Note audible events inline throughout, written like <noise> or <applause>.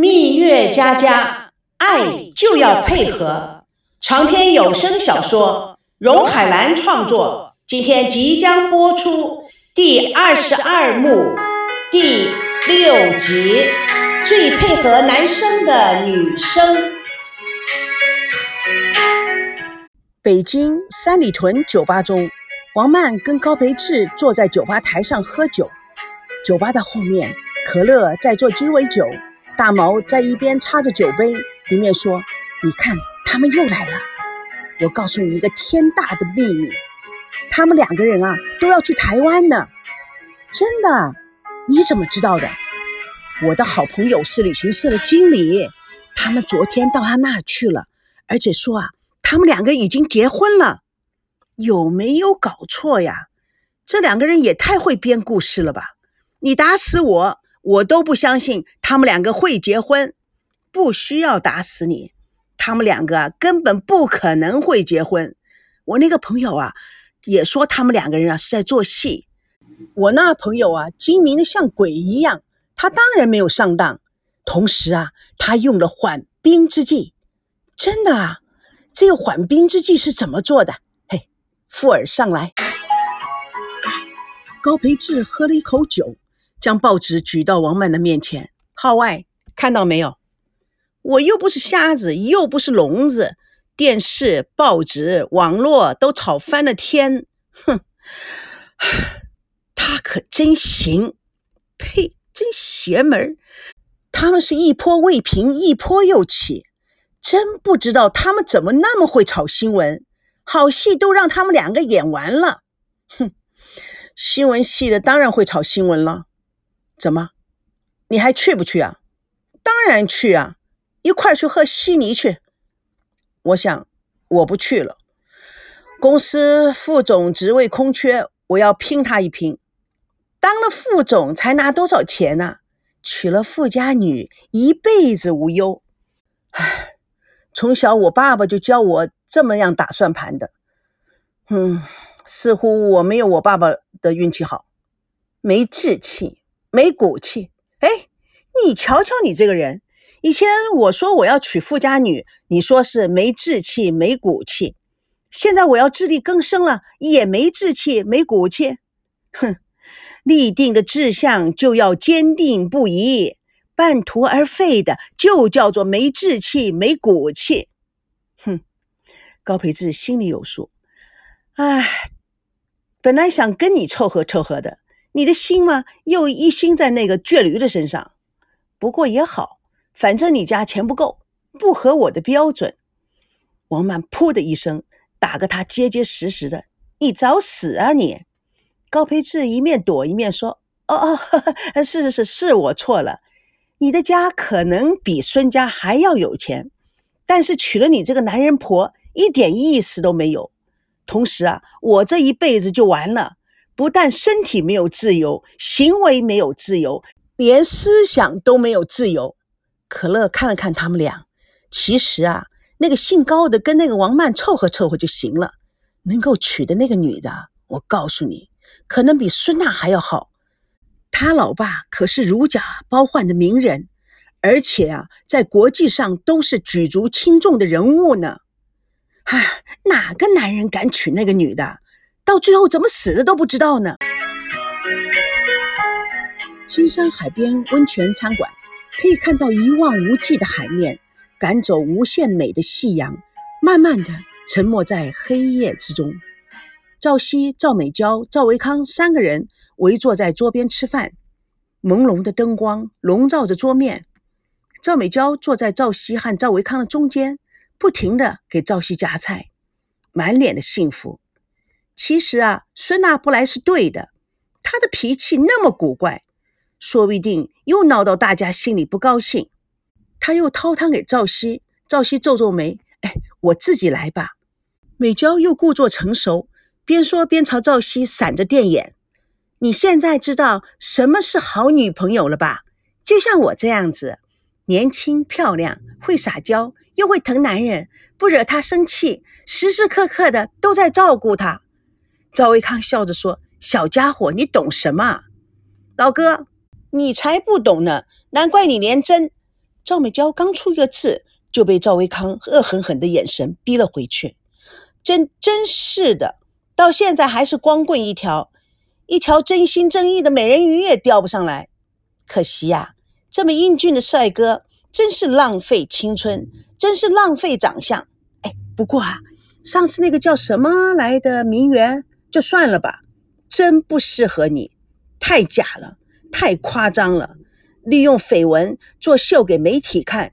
蜜月佳佳，爱就要配合。长篇有声小说，荣海兰创作，今天即将播出第二十二幕第六集。最配合男生的女生。北京三里屯酒吧中，王曼跟高培志坐在酒吧台上喝酒。酒吧的后面，可乐在做鸡尾酒，大毛在一边插着酒杯，一面说：“你看，他们又来了。我告诉你一个天大的秘密，他们两个人啊，都要去台湾呢。真的？你怎么知道的？”我的好朋友是旅行社的经理，他们昨天到他那儿去了，而且说啊，他们两个已经结婚了，有没有搞错呀？这两个人也太会编故事了吧！你打死我，我都不相信他们两个会结婚。不需要打死你，他们两个，根本不可能会结婚。我那个朋友啊，也说他们两个人啊是在做戏。我那朋友啊，精明的像鬼一样。他当然没有上当，同时啊，他用了缓兵之计。真的啊，这个缓兵之计是怎么做的？嘿，富尔上来。高培志喝了一口酒，将报纸举到王曼的面前。号外，看到没有？我又不是瞎子，又不是聋子，电视、报纸、网络都吵翻了天。哼，他可真行。呸！真邪门他们是一波未平，一波又起，真不知道他们怎么那么会炒新闻，好戏都让他们两个演完了。哼，新闻系的当然会炒新闻了。怎么，你还去不去啊？当然去啊，一块去喝悉尼去。我想我不去了，公司副总职位空缺，我要拼他一拼。当了副总才拿多少钱呢？娶了富家女，一辈子无忧。唉，从小我爸爸就教我这么样打算盘的。嗯，似乎我没有我爸爸的运气好，没志气，没骨气。哎，你瞧瞧你这个人，以前我说我要娶富家女，你说是没志气、没骨气；现在我要自力更生了，也没志气、没骨气。哼！立定的志向就要坚定不移，半途而废的就叫做没志气、没骨气。哼，高培志心里有数。唉，本来想跟你凑合凑合的，你的心嘛又一心在那个倔驴的身上。不过也好，反正你家钱不够，不合我的标准。王曼噗的一声打个他结结实实的，你找死啊你！高培志一面躲一面说：“哦 <laughs> 哦，是是是，是我错了。你的家可能比孙家还要有钱，但是娶了你这个男人婆一点意思都没有。同时啊，我这一辈子就完了，不但身体没有自由，行为没有自由，连思想都没有自由。”可乐看了看他们俩，其实啊，那个姓高的跟那个王曼凑合凑合就行了。能够娶的那个女的，我告诉你。可能比孙娜还要好，他老爸可是如假包换的名人，而且啊，在国际上都是举足轻重的人物呢。唉，哪个男人敢娶那个女的？到最后怎么死的都不知道呢。青山海边温泉餐馆，可以看到一望无际的海面，赶走无限美的夕阳，慢慢的沉没在黑夜之中。赵熙、赵美娇、赵维康三个人围坐在桌边吃饭，朦胧的灯光笼罩着桌面。赵美娇坐在赵熙和赵维康的中间，不停的给赵熙夹菜，满脸的幸福。其实啊，孙娜不来是对的，她的脾气那么古怪，说不定又闹到大家心里不高兴。他又掏汤给赵熙，赵熙皱皱眉：“哎，我自己来吧。”美娇又故作成熟。边说边朝赵熙闪着电眼，你现在知道什么是好女朋友了吧？就像我这样子，年轻漂亮，会撒娇，又会疼男人，不惹他生气，时时刻刻的都在照顾他。赵维康笑着说：“小家伙，你懂什么？老哥，你才不懂呢！难怪你连真……”赵美娇刚出一个字，就被赵维康恶狠狠的眼神逼了回去。真真是的，到现在还是光棍一条，一条真心真意的美人鱼也钓不上来。可惜呀，这么英俊的帅哥，真是浪费青春，真是浪费长相。哎，不过啊，上次那个叫什么来的名媛，就算了吧，真不适合你，太假了，太夸张了。利用绯闻做秀给媒体看，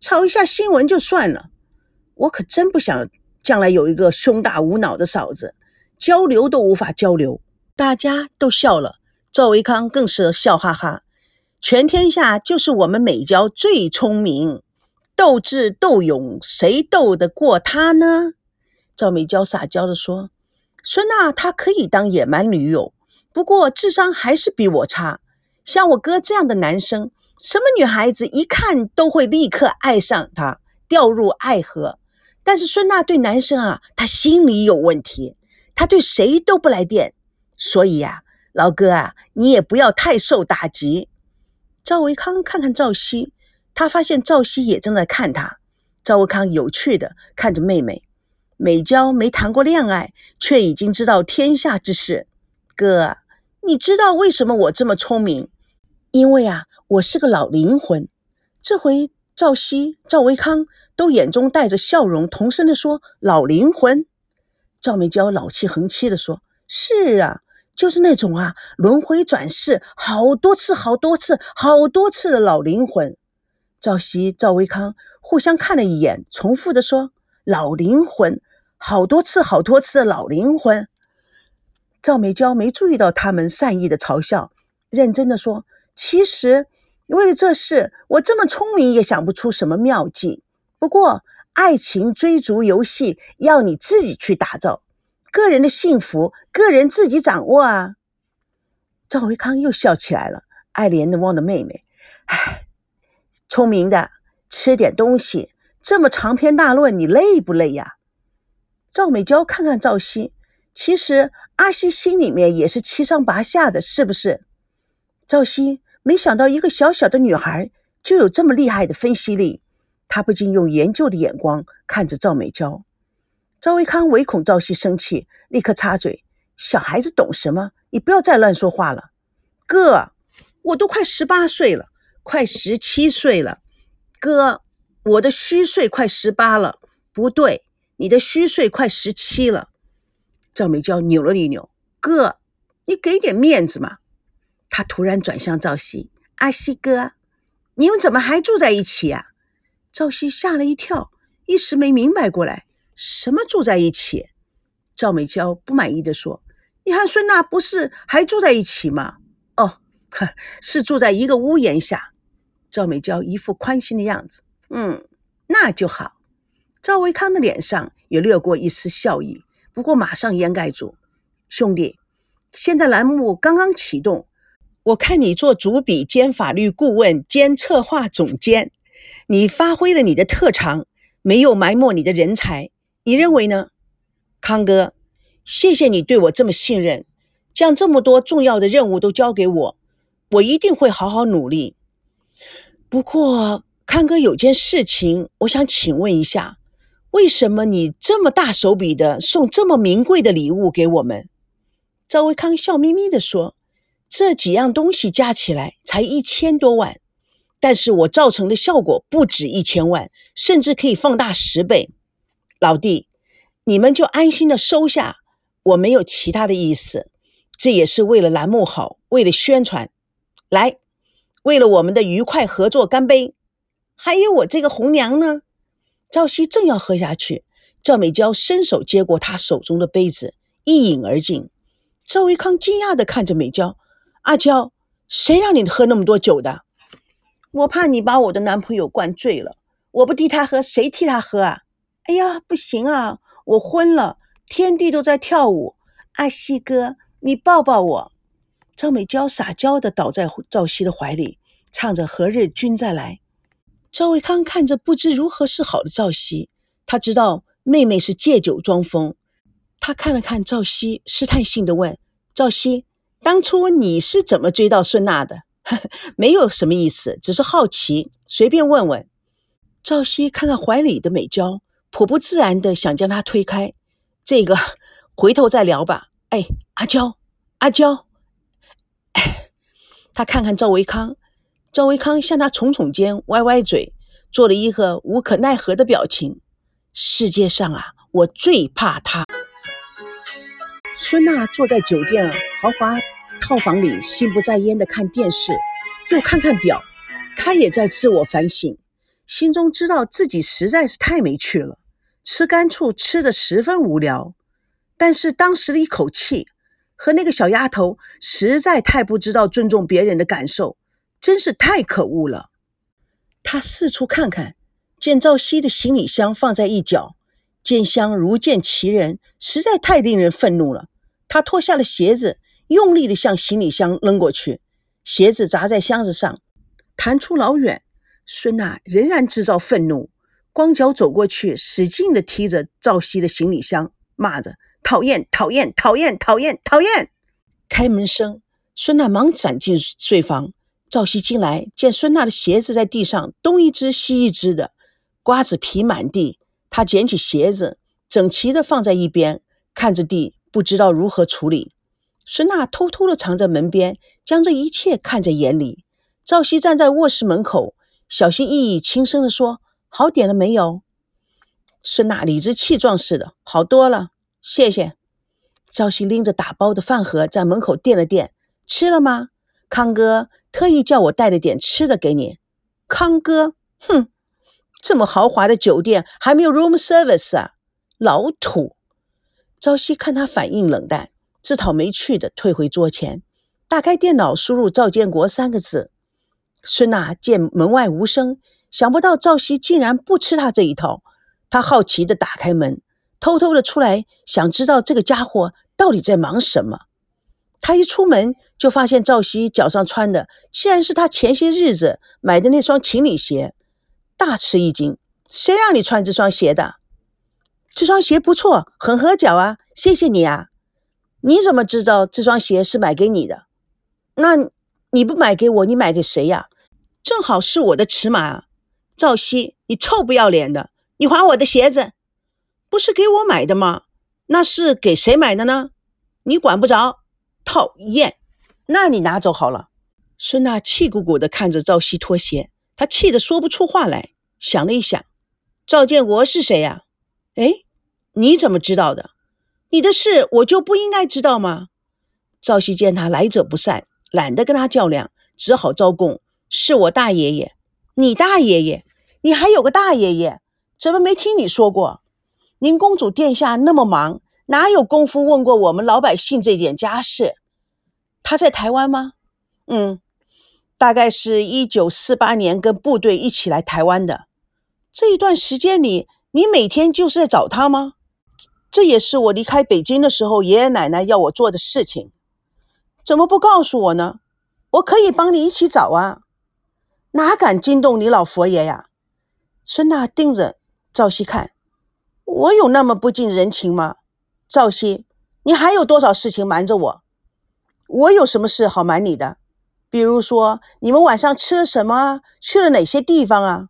炒一下新闻就算了。我可真不想将来有一个胸大无脑的嫂子，交流都无法交流。大家都笑了，赵维康更是笑哈哈。全天下就是我们美娇最聪明，斗智斗勇，谁斗得过她呢？赵美娇撒娇地说：“孙娜她可以当野蛮女友，不过智商还是比我差。”像我哥这样的男生，什么女孩子一看都会立刻爱上他，掉入爱河。但是孙娜对男生啊，她心里有问题，她对谁都不来电。所以呀，老哥啊，你也不要太受打击。赵维康看看赵熙，他发现赵熙也正在看他。赵维康有趣的看着妹妹，美娇没谈过恋爱，却已经知道天下之事。哥，你知道为什么我这么聪明？因为啊，我是个老灵魂。这回赵熙、赵维康都眼中带着笑容，同声的说：“老灵魂。”赵美娇老气横秋的说：“是啊，就是那种啊，轮回转世好多次、好多次、好多次的老灵魂。”赵熙、赵维康互相看了一眼，重复的说：“老灵魂，好多次、好多次的老灵魂。”赵美娇没注意到他们善意的嘲笑，认真的说。其实，为了这事，我这么聪明也想不出什么妙计。不过，爱情追逐游戏要你自己去打造，个人的幸福，个人自己掌握啊。赵维康又笑起来了，爱怜的望着妹妹：“唉，聪明的，吃点东西。这么长篇大论，你累不累呀？”赵美娇看看赵熙，其实阿西心里面也是七上八下的，是不是？赵熙。没想到一个小小的女孩就有这么厉害的分析力，他不禁用研究的眼光看着赵美娇。赵维康唯恐赵熙生气，立刻插嘴：“小孩子懂什么？你不要再乱说话了。”哥，我都快十八岁了，快十七岁了。哥，我的虚岁快十八了。不对，你的虚岁快十七了。赵美娇扭了一扭：“哥，你给点面子嘛。”他突然转向赵熙：“阿西哥，你们怎么还住在一起呀？”赵熙吓了一跳，一时没明白过来，什么住在一起？赵美娇不满意的说：“你和孙娜不是还住在一起吗？”“哦，呵 <laughs> 是住在一个屋檐下。”赵美娇一副宽心的样子。“嗯，那就好。”赵维康的脸上也掠过一丝笑意，不过马上掩盖住：“兄弟，现在栏目刚刚启动。”我看你做主笔兼法律顾问兼策划总监，你发挥了你的特长，没有埋没你的人才，你认为呢？康哥，谢谢你对我这么信任，将这么多重要的任务都交给我，我一定会好好努力。不过，康哥有件事情，我想请问一下，为什么你这么大手笔的送这么名贵的礼物给我们？赵维康笑眯眯地说。这几样东西加起来才一千多万，但是我造成的效果不止一千万，甚至可以放大十倍。老弟，你们就安心的收下，我没有其他的意思，这也是为了栏目好，为了宣传。来，为了我们的愉快合作干杯！还有我这个红娘呢。赵熙正要喝下去，赵美娇伸手接过他手中的杯子，一饮而尽。赵维康惊讶的看着美娇。阿娇，谁让你喝那么多酒的？我怕你把我的男朋友灌醉了。我不替他喝，谁替他喝啊？哎呀，不行啊！我昏了，天地都在跳舞。阿西哥，你抱抱我。赵美娇撒娇的倒在赵熙的怀里，唱着《何日君再来》。赵维康看着不知如何是好的赵熙，他知道妹妹是借酒装疯。他看了看赵熙，试探性的问赵熙。当初你是怎么追到孙娜的？<laughs> 没有什么意思，只是好奇，随便问问。赵熙看看怀里的美娇，颇不自然的想将她推开。这个回头再聊吧。哎，阿娇，阿娇。<coughs> 他看看赵维康，赵维康向他耸耸肩，歪歪嘴，做了一个无可奈何的表情。世界上啊，我最怕他。孙娜坐在酒店豪华套房里，心不在焉地看电视，又看看表。她也在自我反省，心中知道自己实在是太没趣了，吃干醋吃得十分无聊。但是当时的一口气。和那个小丫头实在太不知道尊重别人的感受，真是太可恶了。他四处看看，见赵熙的行李箱放在一角，见箱如见其人，实在太令人愤怒了。他脱下了鞋子，用力地向行李箱扔过去，鞋子砸在箱子上，弹出老远。孙娜仍然制造愤怒，光脚走过去，使劲地踢着赵熙的行李箱，骂着。讨厌，讨厌，讨厌，讨厌，讨厌！开门声，孙娜忙闪进睡房。赵熙进来，见孙娜的鞋子在地上东一只西一只的，瓜子皮满地。他捡起鞋子，整齐地放在一边，看着地，不知道如何处理。孙娜偷偷地藏在门边，将这一切看在眼里。赵熙站在卧室门口，小心翼翼、轻声地说：“好点了没有？”孙娜理直气壮似的：“好多了。”谢谢，赵熙拎着打包的饭盒在门口垫了垫，吃了吗？康哥特意叫我带了点吃的给你。康哥，哼，这么豪华的酒店还没有 room service 啊，老土。朝夕看他反应冷淡，自讨没趣的退回桌前，打开电脑输入赵建国三个字。孙娜见门外无声，想不到赵熙竟然不吃他这一套，他好奇的打开门。偷偷的出来，想知道这个家伙到底在忙什么。他一出门就发现赵熙脚上穿的，竟然是他前些日子买的那双情侣鞋，大吃一惊。谁让你穿这双鞋的？这双鞋不错，很合脚啊，谢谢你啊。你怎么知道这双鞋是买给你的？那你不买给我，你买给谁呀？正好是我的尺码啊。赵熙，你臭不要脸的，你还我的鞋子！不是给我买的吗？那是给谁买的呢？你管不着，讨厌！那你拿走好了。孙娜气鼓鼓地看着赵熙脱鞋，她气得说不出话来。想了一想，赵建国是谁呀？哎，你怎么知道的？你的事我就不应该知道吗？赵熙见他来者不善，懒得跟他较量，只好招供：是我大爷爷。你大爷爷？你还有个大爷爷？怎么没听你说过？您公主殿下那么忙，哪有功夫问过我们老百姓这点家事？他在台湾吗？嗯，大概是一九四八年跟部队一起来台湾的。这一段时间里，你每天就是在找他吗？这也是我离开北京的时候，爷爷奶奶要我做的事情。怎么不告诉我呢？我可以帮你一起找啊！哪敢惊动你老佛爷呀？孙娜盯着赵熙看。我有那么不近人情吗？赵熙，你还有多少事情瞒着我？我有什么事好瞒你的？比如说，你们晚上吃了什么？去了哪些地方啊？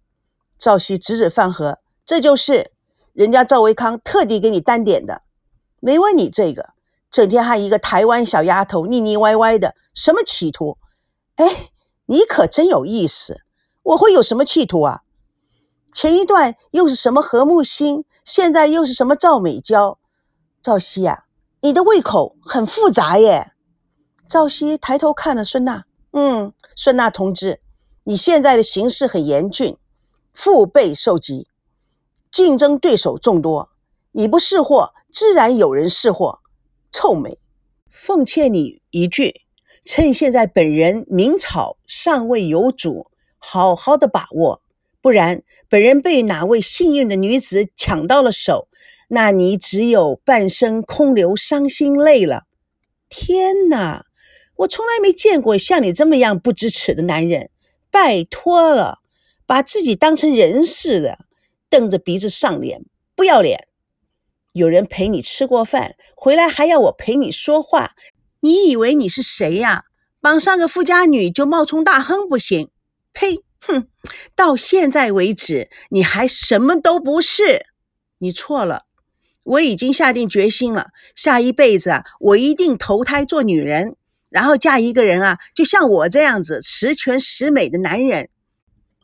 赵熙指指饭盒，这就是人家赵维康特地给你单点的，没问你这个。整天和一个台湾小丫头腻腻歪歪的，什么企图？哎，你可真有意思。我会有什么企图啊？前一段又是什么何木星？现在又是什么赵美娇？赵熙呀，你的胃口很复杂耶。赵熙抬头看了孙娜，嗯，孙娜同志，你现在的形势很严峻，腹背受敌，竞争对手众多，你不识货，自然有人识货。臭美，奉劝你一句，趁现在本人名草尚未有主，好好的把握。不然，本人被哪位幸运的女子抢到了手，那你只有半生空流伤心泪了。天哪，我从来没见过像你这么样不知耻的男人！拜托了，把自己当成人似的，瞪着鼻子上脸，不要脸！有人陪你吃过饭，回来还要我陪你说话，你以为你是谁呀？绑上个富家女就冒充大亨不行？呸！哼！到现在为止，你还什么都不是。你错了，我已经下定决心了，下一辈子啊，我一定投胎做女人，然后嫁一个人啊，就像我这样子十全十美的男人。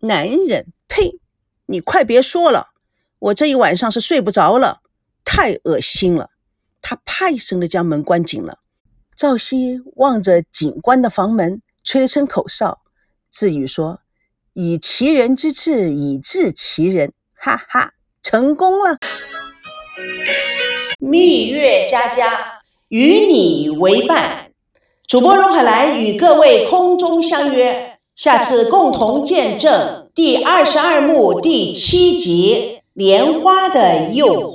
男人？呸！你快别说了，我这一晚上是睡不着了，太恶心了。他啪一声的将门关紧了。赵熙望着警官的房门，吹了声口哨，自语说：“以其人之智，以治其人。”哈哈，成功了。蜜月佳佳与你为伴，主播荣海兰与各位空中相约，下次共同见证第二十二幕第七集《莲花的诱惑》。